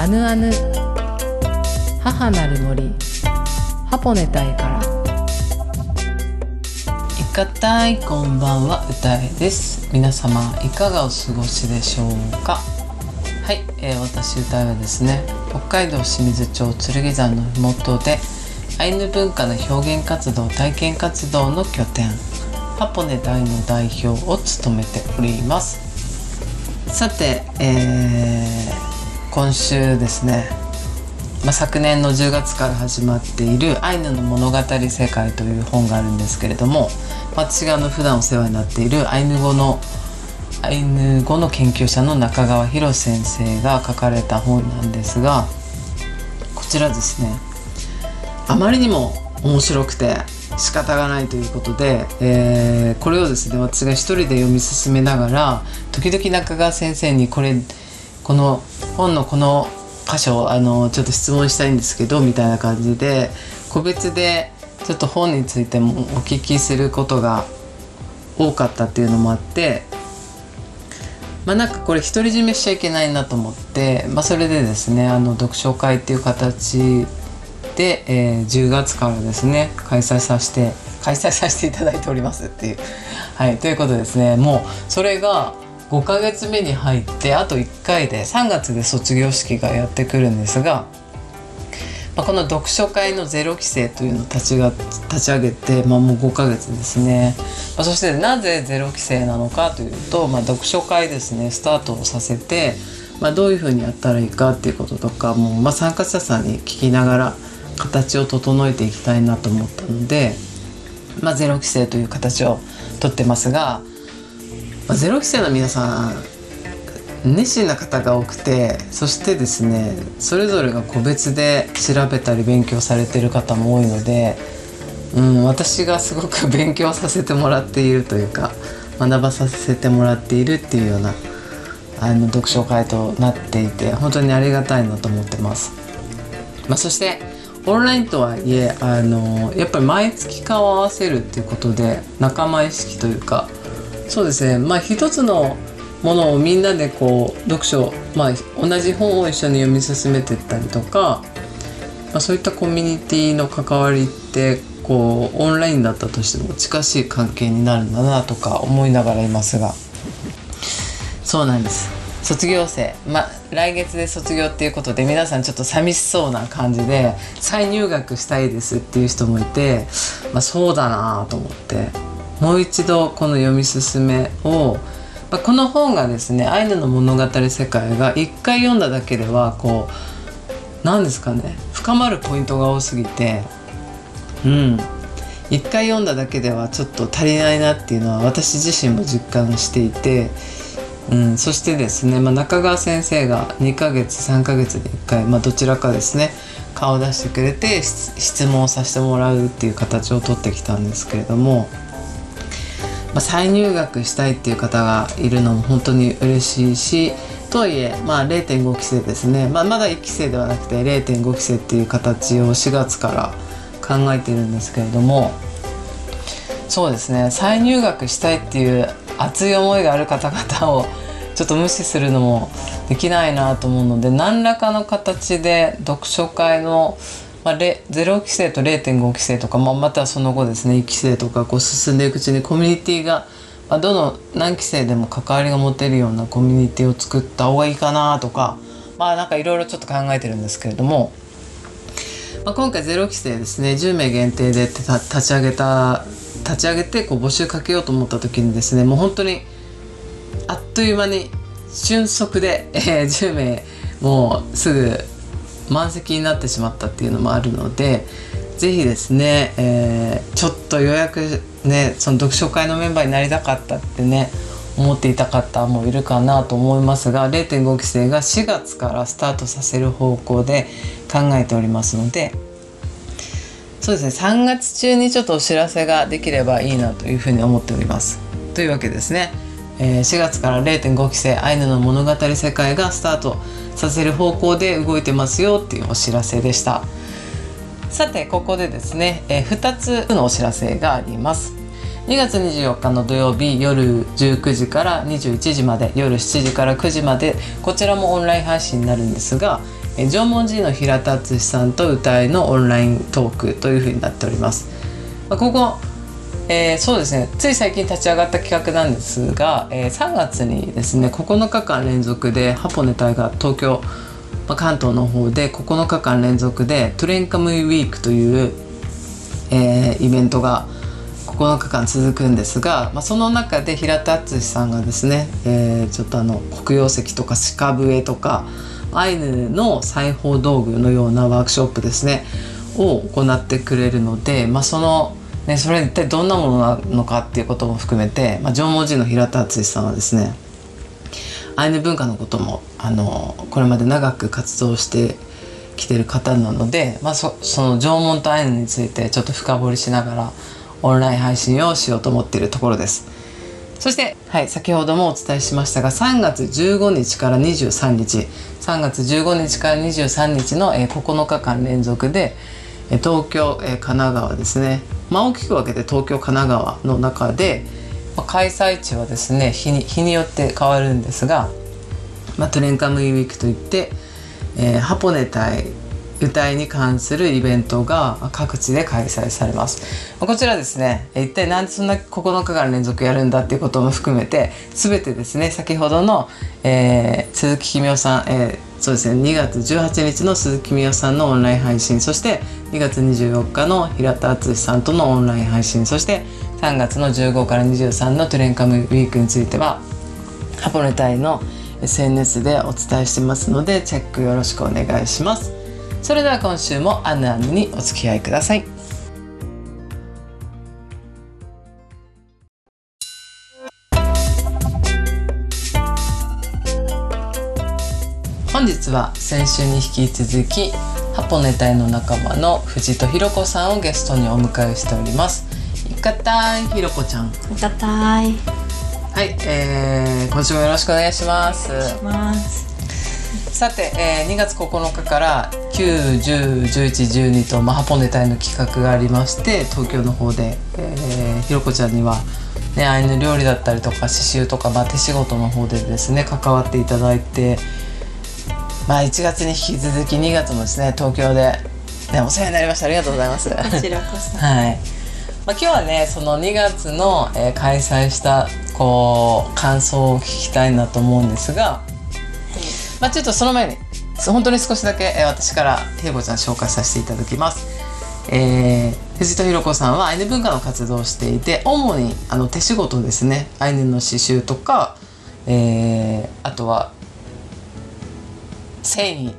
アヌアヌ母なる森ハポネタイから。いかたいこんばんは歌えです。皆様いかがお過ごしでしょうか？はい、えー、私歌えはですね北海道清水町剣山の麓でアイヌ文化の表現活動体験活動の拠点ハポネ大の代表を務めております。さて、えー、今週ですね、まあ、昨年の10月から始まっている「アイヌの物語世界」という本があるんですけれども私があの普段お世話になっているアイヌ語のアイヌ語の研究者の中川博先生が書かれた本なんですがこちらですねあまりにも面白くて仕方がないということで、えー、これをですね私が一人で読み進めながら時々中川先生にこれこの本のこの箇所あのちょっと質問したいんですけどみたいな感じで個別でちょっと本についてもお聞きすることが多かったっていうのもあってまあなんかこれ独り占めしちゃいけないなと思って、まあ、それでですねあの読書会っていう形で、えー、10月からですね開催させて開催させていただいておりますっていう。はいということですねもうそれが5ヶ月目に入ってあと1回で3月で卒業式がやってくるんですが、まあ、この読書会のゼロ規制というのを立ちが立ち上げて、まあ、もう5ヶ月ですね、まあ、そしてなぜゼロ規制なのかというと、まあ、読書会ですねスタートをさせて、まあ、どういうふうにやったらいいかっていうこととかもう、まあ、参加者さんに聞きながら形を整えていきたいなと思ったので、まあ、ゼロ規制という形をとってますが、まあ、ゼロ規制の皆さん熱心な方が多くてそしてですねそれぞれが個別で調べたり勉強されてる方も多いので、うん、私がすごく勉強させてもらっているというか学ばさせてもらっているっていうようなあの読書会となっていて本当にありがたいなと思ってます。まあ、そしてオンラインとはいえあのやっぱり毎月顔を合わせるっていうことで仲間意識というかそうですね。まあ一つのものをみんなでこう読書、まあ、同じ本を一緒に読み進めてったりとか、まあ、そういったコミュニティの関わりってこうオンラインだったとしても近しい関係になるんだなとか思いながらいますが。そうなんです。卒業生、まあ、来月で卒業っていうことで皆さんちょっと寂しそうな感じで再入学したいですっていう人もいて、まあ、そうだなと思って。もう一度この読み進めを、ま、この本がですねアイヌの物語世界が一回読んだだけではこう何ですかね深まるポイントが多すぎてうん一回読んだだけではちょっと足りないなっていうのは私自身も実感していて。うん、そしてですね、まあ、中川先生が2ヶ月3ヶ月で1回、まあ、どちらかですね顔を出してくれて質問をさせてもらうっていう形をとってきたんですけれども、まあ、再入学したいっていう方がいるのも本当に嬉しいしとはいえ、まあ、0.5期生ですね、まあ、まだ1期生ではなくて0.5期生っていう形を4月から考えているんですけれどもそうですね。再入学したいっていう熱い思いがある方々をちょっと無視するのもできないなと思うので何らかの形で読書会の、まあ、0期生と0.5期生とか、まあ、またその後ですね1期生とかこう進んでいくうちにコミュニティが、まあ、どの何期生でも関わりが持てるようなコミュニティを作った方がいいかなとかまあなんかいろいろちょっと考えてるんですけれども。まあ、今回0期生ですね10名限定で立ち上げた立ち上げてこう募集かけようと思った時にですねもう本当にあっという間に瞬足で、えー、10名もうすぐ満席になってしまったっていうのもあるので是非ですね、えー、ちょっと予約ねその読書会のメンバーになりたかったってね思っていた方もいるかなと思いますが0.5期生が4月からスタートさせる方向で考えておりますのでそうですね3月中にちょっとお知らせができればいいなというふうに思っております。というわけですね、えー、4月から0.5期生アイヌの物語世界がスタートさせる方向で動いてますよっていうお知らせでした。さてここでですね、えー、2つのお知らせがあります。2月24日の土曜日夜19時から21時まで夜7時から9時までこちらもオンライン配信になるんですがえ縄文人の平田敦さんと歌いのオンライントークというふうになっております。ま、ここえー、そうですね。つい最近立ち上がった企画なんですが、えー、3月にですね9日間連続でハポネ隊が東京、まあ、関東の方で9日間連続でトレンカムイウィークという、えー、イベントが9日間続くんですが、まあ、その中で平田敦さんがですね、えー、ちょっとあの黒曜石とか鹿笛とかアイヌの裁縫道具のようなワークショップですねを行ってくれるので、まあ、そのね、それ一体どんなものなのかっていうことも含めて、まあ、縄文人の平田敦さんはですねアイヌ文化のこともあのこれまで長く活動してきてる方なので、まあそ、その縄文とアイヌについてちょっと深掘りしながらオンライン配信をしようと思っているところです。そして、はい、先ほどもお伝えしましたが3月15日から23日3月15日から23日の、えー、9日間連続で東京、神奈川ですねまあ、大きく分けて東京神奈川の中で、まあ、開催地はですね日に日によって変わるんですが、まあ、トレンカムイウィークといって、えー、ハポネ隊歌いに関するイベントが各地で開催されます。こちらですね、一体なんでそんな9日間連続やるんだっていうことも含めて、全てですね、先ほどの、えー、鈴木君夫さん、えーそうですね2月18日の鈴木美代さんのオンライン配信そして2月24日の平田敦さんとのオンライン配信そして3月の15から23のトレンカムウィークについてはハポネタイの SNS でお伝えしてますのでチェックよろしくお願いします。それでは今週もアンナアンにお付き合いください。本日は先週に引き続きハポネタイの仲間の藤戸ひろ子さんをゲストにお迎えしております。いかたいひろこちゃん。いかたいはい、えー、今週もよろしくお願いします。さて、えー、2月9日から9、10、11、12と、まあ、ハポネタイの企画がありまして東京の方で、えー、ひろこちゃんにはね、アイヌ料理だったりとか刺繍とか、まあ、手仕事の方でですね関わっていただいてまあ1月に引き続き2月もですね東京で、ね、お世話になりました。ありがとうございます。こちらこそ。はい。まあ、今日はねその2月の、えー、開催したこう感想を聞きたいなと思うんですが、まあ、ちょっとその前に本当に少しだけ、えー、私からひろこちゃん紹介させていただきます。えー、藤戸ひろ子さんはアイヌ文化の活動をしていて主にあの手仕事ですね。アイヌの刺繍とか、えー、あとは繊維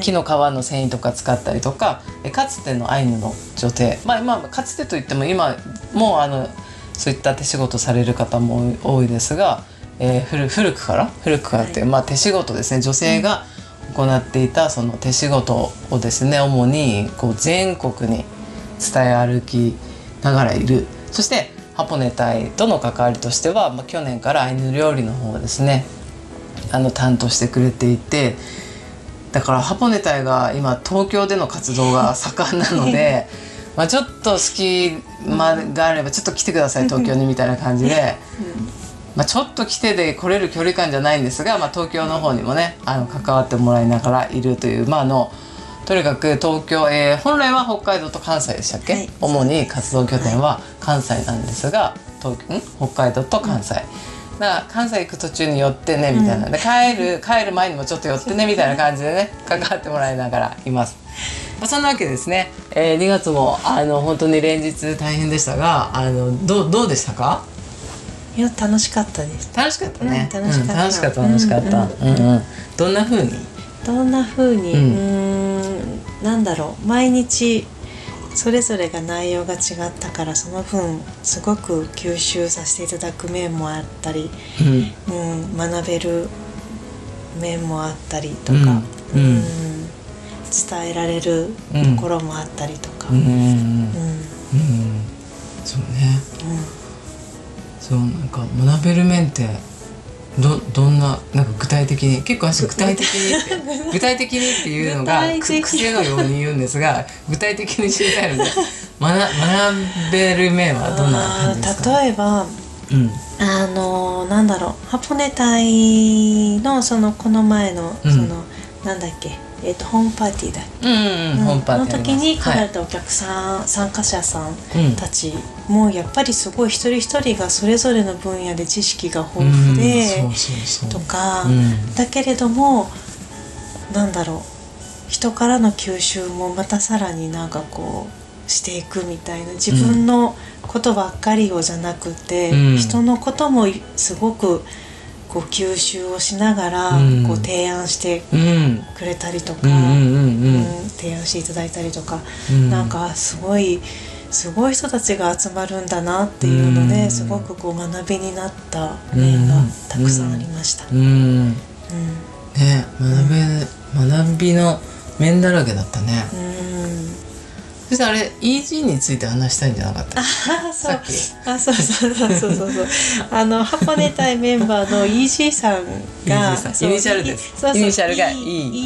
木の皮の繊維とか使ったりとか、はい、かつてのアイヌの女性まあまあかつてといっても今もうあのそういった手仕事される方も多いですが、えー、古古くから？古くからっていう、はい、まあ、手仕事ですね。女性が行っていたその手仕事をですね主にこう全国に伝え歩きながらいる。そしてハポネ隊との関わりとしては、まあ、去年からアイヌ料理の方をですねあの担当してくれていてだからハポネタイが今東京での活動が盛んなので まあちょっと好き間があればちょっと来てください東京にみたいな感じで。まあ、ちょっと来てで来れる距離感じゃないんですが、まあ、東京の方にもねあの関わってもらいながらいるという、まあ、あのとにかく東京、えー、本来は北海道と関西でしたっけ、はい、主に活動拠点は関西なんですが東ん？北海道と関西。うんだから関西行く途中に寄ってねみたいな、で帰る帰る前にもちょっと寄ってねみたいな感じでね関わってもらいながらいます。まあ、そんなわけですね、えー、2月もあの本当に連日大変でしたがあのどうどうでしたか？いや楽しかったです。楽しかったね、うん、楽しかった、楽しかった楽しかった、うんうん、どんな風に？どんな風に？うんなんだろう。毎日それぞれが内容が違ったからその分すごく吸収させていただく面もあったり、うん、うん、学べる面もあったりとか、うん、うん、伝えられるところもあったりとか。うん。そうね、そうなんか学べる面ってどどんななんか具体的に結構私具体的に 具体的にっていうのが癖のように言うんですが具体的に知りたいので学学べる面はどんな感じですか？例えば、うん、あのなんだろうハポネ隊のそのこの前のその、うん、なんだっけえっとホームパーティーだうんの時に来らはい。れたお客さん、参加者さんうん。たちもやっぱりすごい一人一人がそれぞれの分野で知識が豊富で、とか、うん。だけれどもなんだろう人からの吸収もまたさらになんかこうしていくみたいな自分のことばっかりをじゃなくて、うん。人のこともすごくこう吸収をしながら、うん。こう提案してうんくれたりとか、提案していただいたりとか、うん。なんかすごいすごい人たちが集まるんだなっていうので、うん。すごくこう学びになった面がたくさんありました。ね学べ学びの面だらけだったね。うんそしてあれ EG について話したいんじゃなかったっあそう。あそうそうそうそう。そうそうあの箱根隊メンバーの EG さんがイニシャルです。イニシャルが E-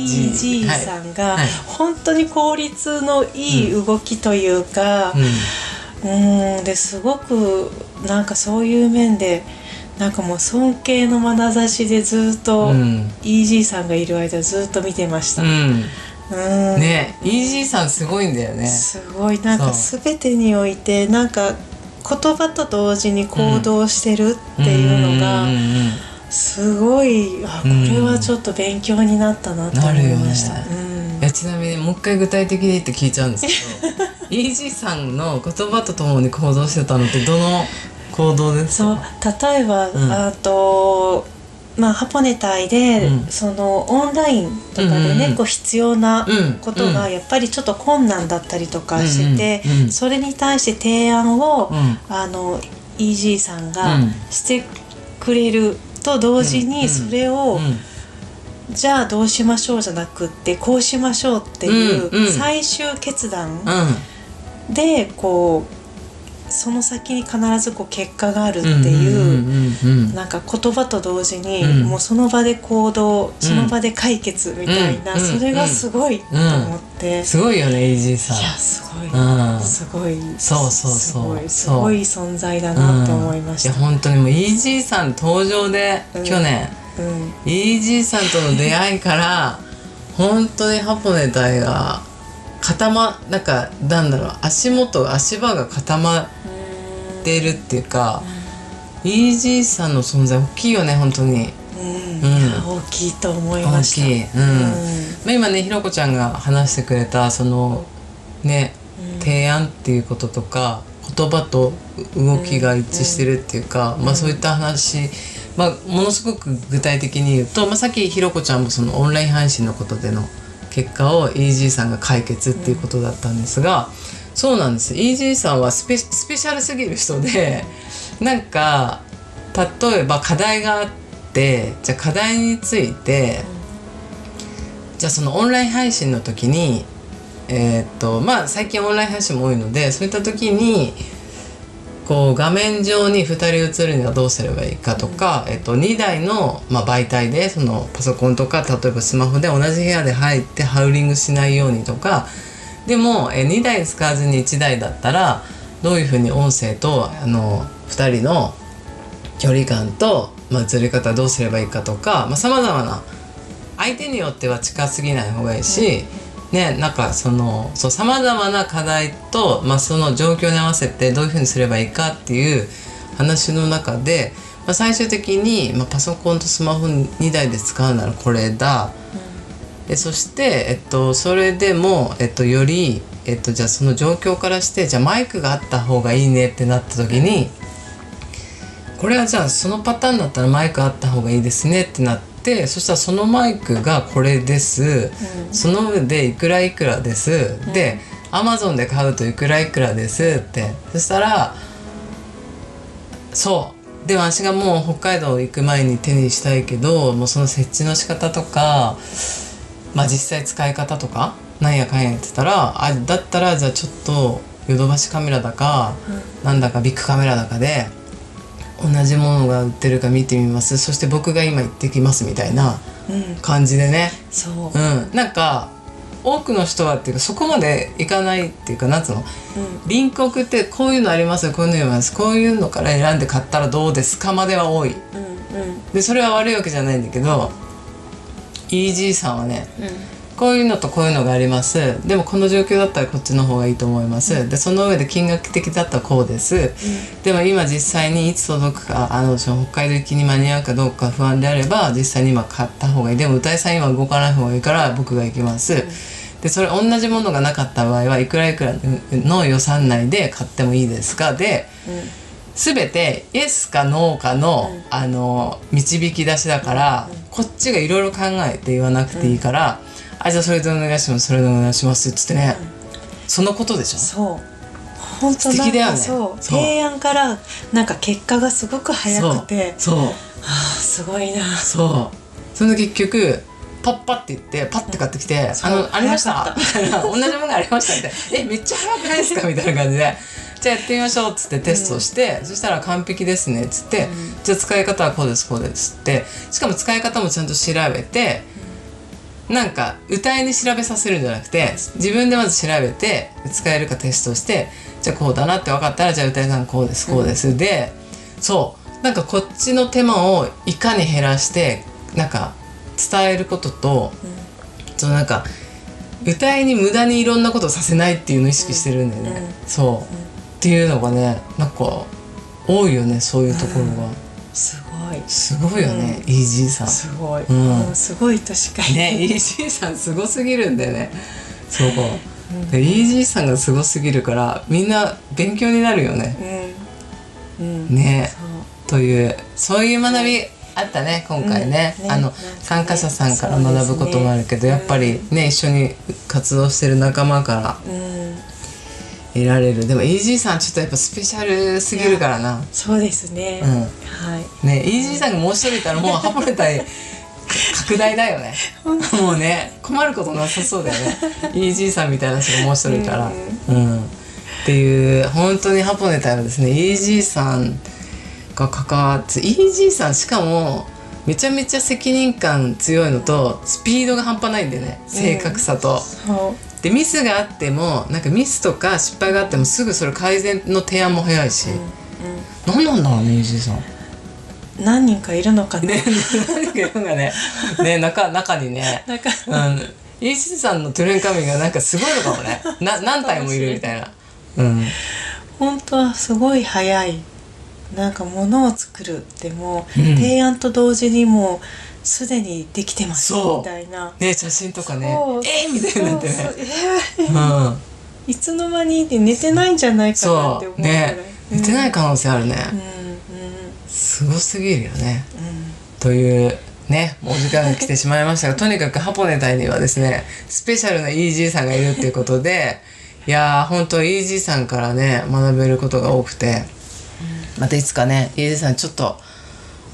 EG さんがはい。本当に効率のいい動きというか、けうんですごくなんかそういう面でなんかもう尊敬の眼差しでずっと、うん。EG さんがいる間ずっと見てました。うん、うん。うん、ね EG さんすごいんだよね。すごい。なんかそ全てにおいてなんか言葉と同時に行動してるっていうのがすごいあこうんれはちょっと勉強になったなと思いました。うん。いやちなみにもう一回具体的にって聞いちゃうんですけど EG さんの言葉とともに行動してたのってどの行動ですそうか例えば、うん。あとまあハポネ隊で、うん。そのオンラインとかでね、うんうんうん。こう必要なうんことがやっぱりちょっと困難だったりとかしてて、うんうんうん。それに対して提案を、うん。あの EG さんがうん。してくれると同時にそれを、うん。じゃあどうしましょうじゃなくってこうしましょうっていう最終決断うん。でこうその先に必ずこう結果があるってうんいう。なんか言葉と同時に、うん。もうその場で行動その場で解決みたいな、うん。それがすごいと思って、すごいよね EG さん。いやすごい、うん。すごいそうそうそう。すごい存在だなって思いました。うん。いや本当にもう EG さん登場で、うん。去年。うん。EG さんとの出会いから本当にハポネ隊が固まなんかなんだろう足元足場が固まっているっていうか、EG さんの存在大きいよね本当に。うん。大きいと思いました。大きい、うん。まあ、今ねひろこちゃんが話してくれたそのねうん。提案っていうこととか言葉と動きが一致してるっていうか、まあ、そういった話、まあ、ものすごく具体的に言うと、まあ、さっきひろこちゃんもそのオンライン配信のことでの結果を EG さんが解決っていうことだったんですが、そうなんです。EG さんはスペスペシャルすぎる人で なんか例えば課題があってじゃあ課題について、じゃあそのオンライン配信の時にえーっとまあ最近オンライン配信も多いのでそういった時にこう画面上に2人映るにはどうすればいいかとか、えっと、2台の、まあ、媒体でそのパソコンとか例えばスマホで同じ部屋で入ってハウリングしないようにとかでも、え2台使わずに1台だったらどういうふうに音声とあの2人の距離感と、まあ、映り方どうすればいいかとかさまざ、まな相手によっては近すぎない方がいいし、ねなんかそのそうさまざまな課題と、まあ、その状況に合わせてどういうふうにすればいいかっていう話の中で、まあ、最終的に、まあ、パソコンとスマホ2台で使うならこれだ、えそして、えっと、それでも、えっと、より、えっと、じゃあその状況からしてじゃあマイクがあった方がいいねってなった時にこれはじゃあそのパターンだったらマイクあった方がいいですねってなってそしたらそのマイクがこれです、その上でいくらいくらです、でアマゾンで買うといくらいくらです。って。そしたらそう。でも私がもう北海道行く前に手にしたいけどもうその設置の仕方とかまあ実際使い方とかなんやかんや言ってたらあだったらじゃあちょっとヨドバシカメラだか、なんだかビッグカメラだかで同じものが売ってるか見てみます。そして僕が今行ってきますみたいなうん。感じでね。そう。うん。なんか多くの人はっていうかそこまでいかないっていうかなんつうの？リンク送ってこういうのありますよこういうのありますこういうのから選んで買ったらどうですかまでは多い。うんうん。でそれは悪いわけじゃないんだけど EG さんはねうんこういうのとこういうのがあります。でもこの状況だったらこっちの方がいいと思います、でその上で金額的だったらこうです、でも今実際にいつ届くかあのその北海道行きに間に合うかどうか不安であれば実際に今買った方がいい。でも歌いさん今動かない方がいいから僕が行きます、でそれ同じものがなかった場合はいくらいくらの予算内で買ってもいいですか。で、全てイエスかノーかの,、あの導き出しだから、こっちがいろいろ考えて言わなくていいから、あじゃあそれでお願いします。それでお願いしますっつってね、そのことでしょ？そう。本当なんかそう。提案からなんか結果がすごく早くて。そう。ああすごいな。そう。それで結局パッパって言ってパッて買ってきて「あ のありました」みたいな「同じものがありました」みたいな「えめっちゃ早くないですか?」みたいな感じで「じゃあやってみましょう」っつってテストして、そしたら完璧ですねっつって、じゃあ使い方はこうですこうですって。しかも使い方もちゃんと調べて、なんか歌いに調べさせるんじゃなくて自分でまず調べて使えるかテストしてじゃあこうだなって分かったらじゃあ歌いさんこうですこうです、でそう。なんかこっちの手間をいかに減らしてなんか伝えることと、そのなんか歌いに無駄にいろんなことをさせないっていうのを意識してるんだよね、そう、っていうのがねなんか多いよねそういうところが、いすごいよね、イージーさん。すごい、うん。うんすごいとしか言えない。ね、イージーさんすごすぎるんだよね。そう。で、イージーさんがすごすぎるから、みんな勉強になるよね。うん。うん。ね。という、そういう学びあったね、今回ね。あの、うん。ね。なんかね参加者さんから学ぶこともあるけど、やっぱりね、一緒に活動してる仲間からうん得られる。でも、イージーさんちょっとやっぱスペシャルすぎるからな。そうですね、うん。はい。ね、イージーさんがもう一人いたらもうハポネタイ拡大だよね。もうね困ることなさそうだよね。イージーさんみたいな人がもう一人いたら。うん、っていう本当にハポネタイはですねイージーさんが関わってイージーさんしかもめちゃめちゃ責任感強いのとスピードが半端ないんだよね正確さと。そうでミスがあってもなんかミスとか失敗があってもすぐそれ改善の提案も早いし、何なんだろうねイージーさん。何人かいるのかな、ね、何かいるんがね、ね、中、中にね、なんかうん、イーシさんのトゥルンカミがなんかすごいのかもね。な、何体もいるみたいな。うん。本当はすごい早い。なんか物を作るでも、うん。提案と同時にもうすでにできてますみたいなね、写真とかねえーみたいになってねそう。そうえうん。ーいつの間にって寝てないんじゃないかなって思うぐらいね、寝てない可能性あるね。うんうんすごすぎるよね。うんという。ね、もうお時間が来てしまいましたが、とにかくハポネタイにはですね、スペシャルなイージーさんがいるっていうことで、いやー、本当イージーさんからね、学べることが多くて、またいつかね、イージーさんちょっと、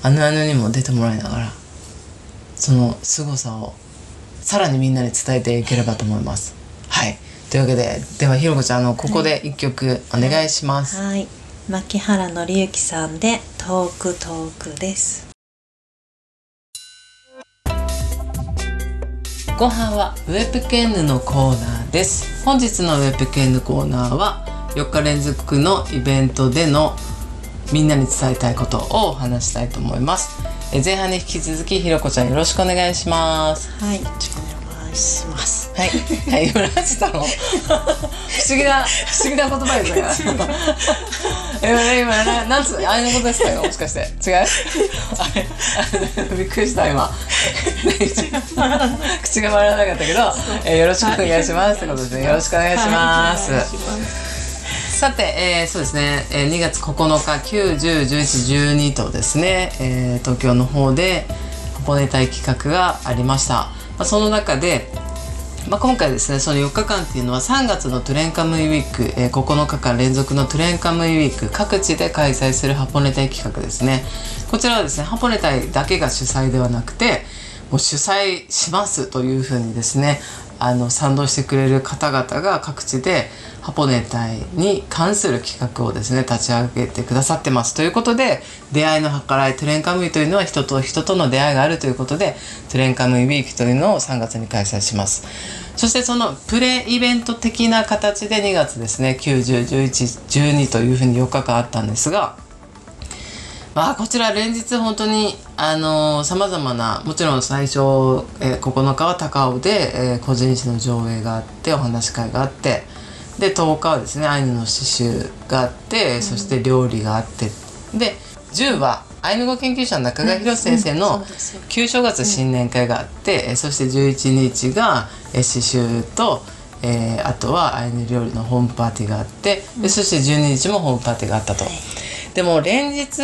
あのあのにも出てもらいながら、その凄さを、さらにみんなに伝えていければと思います。はい。というわけで、ではひろこちゃん、あの、ここで一曲お願いします。はい牧原紀之さんで「トークトーク」ですご飯はウェブケンヌのコーナーです本日のウェブケンヌコーナーは4日連続のイベントでのみんなに伝えたいことをお話したいと思いますえ前半に引き続きひろこちゃんよろしくお願いします。はい。よろしくお願いします。はい。はい。今何したの不思議な不思議な言葉ですね今ね今ねなんつあれのことですかよもしかして。違う？あれあれびっくりした今。口が回らなかったけど、えーよろしくお願いしますってことですね。よろしくお願いします、はい。お願いします さて、えーそうですね、えー2月9日9、10、11、12とですね、えー東京の方で箱根隊企画がありました。まあ、その中で、まあ、今回ですねその4日間っていうのは3月のトゥレンカムイウィーク、えー9日間連続のトゥレンカムイウィーク各地で開催するハポネ隊企画ですね。こちらはですねハポネ隊だけが主催ではなくてもう主催しますというふうにですねあの賛同してくれる方々が各地でハポネ隊に関する企画をですね立ち上げてくださってます。ということで出会いの計らいトレンカムイというのは人と人との出会いがあるということでトレンカムイウィークというのを3月に開催します。そしてそのプレイベント的な形で2月ですね9101112というふうに4日間あったんですがまあこちら連日本当にあのさまざまなもちろん最初、えー9日は高尾で、えー個人誌の上映があってお話し会があってで10日はですねアイヌの刺繍があって、そして料理があって。で10はアイヌ語研究者の中川博先生うんの旧正月新年会があって、えーそして11日が、えー刺繍と、えーあとはアイヌ料理のホームパーティーがあってでそして12日もホームパーティーがあったと。でも連日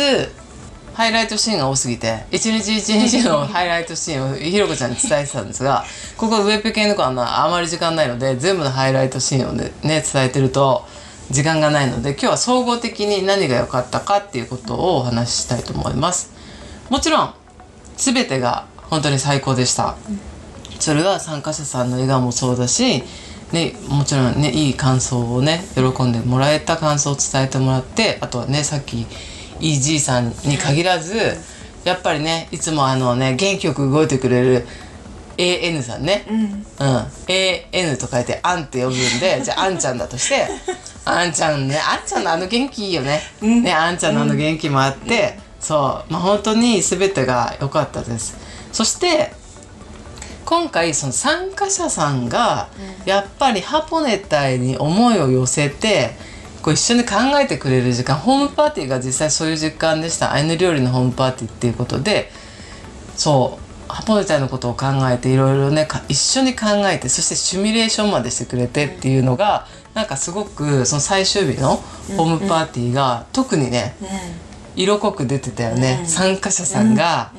ハイライトシーンが多すぎて一日一日の ハイライトシーンをひろこちゃんに伝えてたんですがここウェブ系の子はなあまり時間ないので全部のハイライトシーンをねね伝えてると時間がないので今日は総合的に何が良かったかっていうことをお話ししたいと思います。もちろん全てが本当に最高でした。それは参加者さんの笑顔もそうだし、ね、もちろんねいい感想をね喜んでもらえた感想を伝えてもらってあとはねさっきいいじいさんに限らずやっぱりねいつもあのね元気よく動いてくれる AN さんね、うん。うん、AN と書いて「あん」って呼ぶんで じゃああんちゃんだとしてあんちゃんねあんちゃんのあの元気いいよね,、ねあんちゃんのあの元気もあって、そう。まあ本当に全てが良かったです。そして今回その参加者さんがやっぱりハポネ隊に思いを寄せてこう一緒に考えてくれる時間ホームパーティーが実際そういう時間でした。アイヌ料理のホームパーティーっていうことでそうハポネ隊のことを考えていろいろねか一緒に考えてそしてシミュレーションまでしてくれてっていうのが、なんかすごくその最終日のホームパーティーが、特にね色濃く出てたよね、うん。参加者さんが、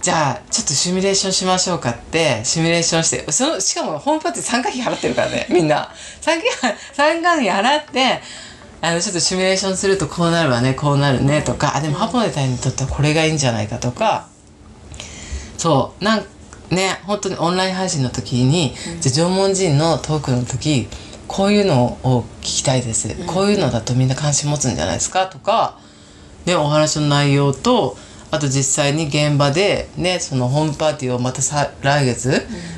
じゃあちょっとシミュレーションしましょうかってシミュレーションしてそのしかもホームパーティー参加費払ってるからね みんな。参加費参加費払ってあのちょっとシミュレーションするとこうなるわねこうなるねとかあでもハポネタにとってはこれがいいんじゃないかとか。そうなんね本当にオンライン配信の時に、じゃあ縄文人のトークの時こういうのを聞きたいです、こういうのだとみんな関心持つんじゃないですかとか。ね、お話の内容とあと実際に現場でねそのホームパーティーをまたさ来月、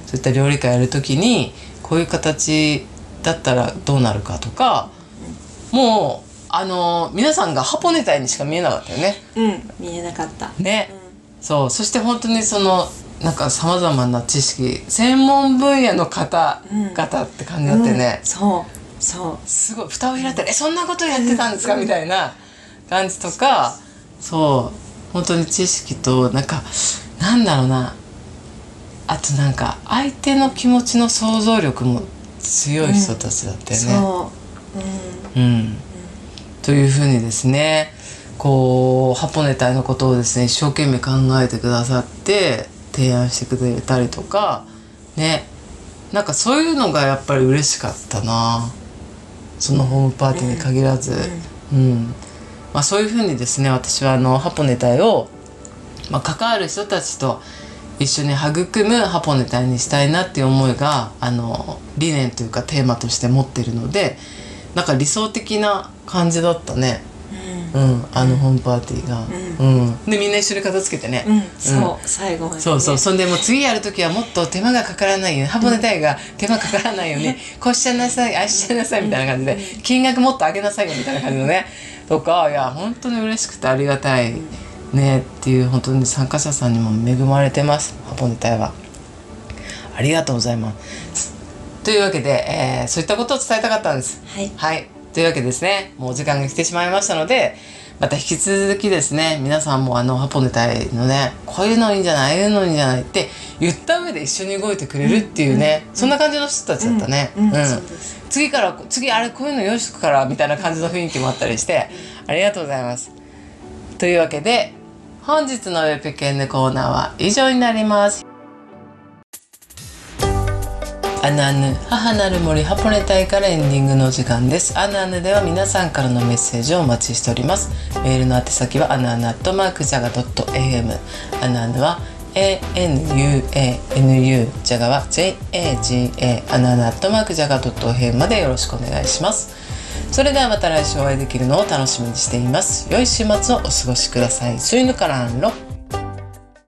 そういった料理会やる時にこういう形だったらどうなるかとか、もうあの皆さんがハポネタイにしか見えなかったよね。うん。見えなかった。ね、そう。そして本当にそのなんかさまざまな知識専門分野の方々って感じだってね、うん。そう。そう。すごい蓋を開いたら「えそんなことやってたんですか?」みたいな感じとかそう本当に知識となんかなんだろうな。あとなんか相手の気持ちの想像力も強い人たちだったよね。そう。うん。うん、というふうにですねこうハポネタイのことをですね一生懸命考えてくださって提案してくれたりとかね。なんかそういうのがやっぱり嬉しかったな。そのホームパーティーに限らず、うんまあ、そういうふうにですね私はあのハポネタイを、まあ、関わる人たちと一緒に育むハポネタイにしたいなっていう思いがあの理念というかテーマとして持ってるのでなんか理想的な感じだったね、うん、あのホームパーティーが、うんでみんな一緒に片付けてね、うん。そう、最後までね。そうそう。そんでもう次やる時はもっと手間がかからないようにハポネタイが手間かからないようにこうしちゃいなさいああしちゃいなさいみたいな感じで金額もっと上げなさいよみたいな感じのね。とかいや本当に嬉しくてありがたいねっていう本当に参加者さんにも恵まれてますハポネタイは。ありがとうございます。というわけで、えーそういったことを伝えたかったんです。はい。はい。というわけでですね、もうお時間が来てしまいましたので、また引き続きですね、皆さんもあの、ハポネタイのね、こういうのいいんじゃないああいうのいいんじゃないって言った上で一緒に動いてくれるっていうね、そんな感じの人たちだったね。うんうんそうです次から、次あれこういうの用意しとくから、みたいな感じの雰囲気もあったりして、ありがとうございます。というわけで、本日のウェペケンネコーナーは以上になります。アナヌ母なる森ハポネ隊からエンディングのお時間です。アナヌでは皆さんからのメッセージをお待ちしております。メールの宛先はアナヌアットマークジャガドット AM アナヌは ANUANU ジャガは JAGA アナヌアットマークジャガドット AM までよろしくお願いします。それではまた来週お会いできるのを楽しみにしています。良い週末をお過ごしください。スイヌカランロ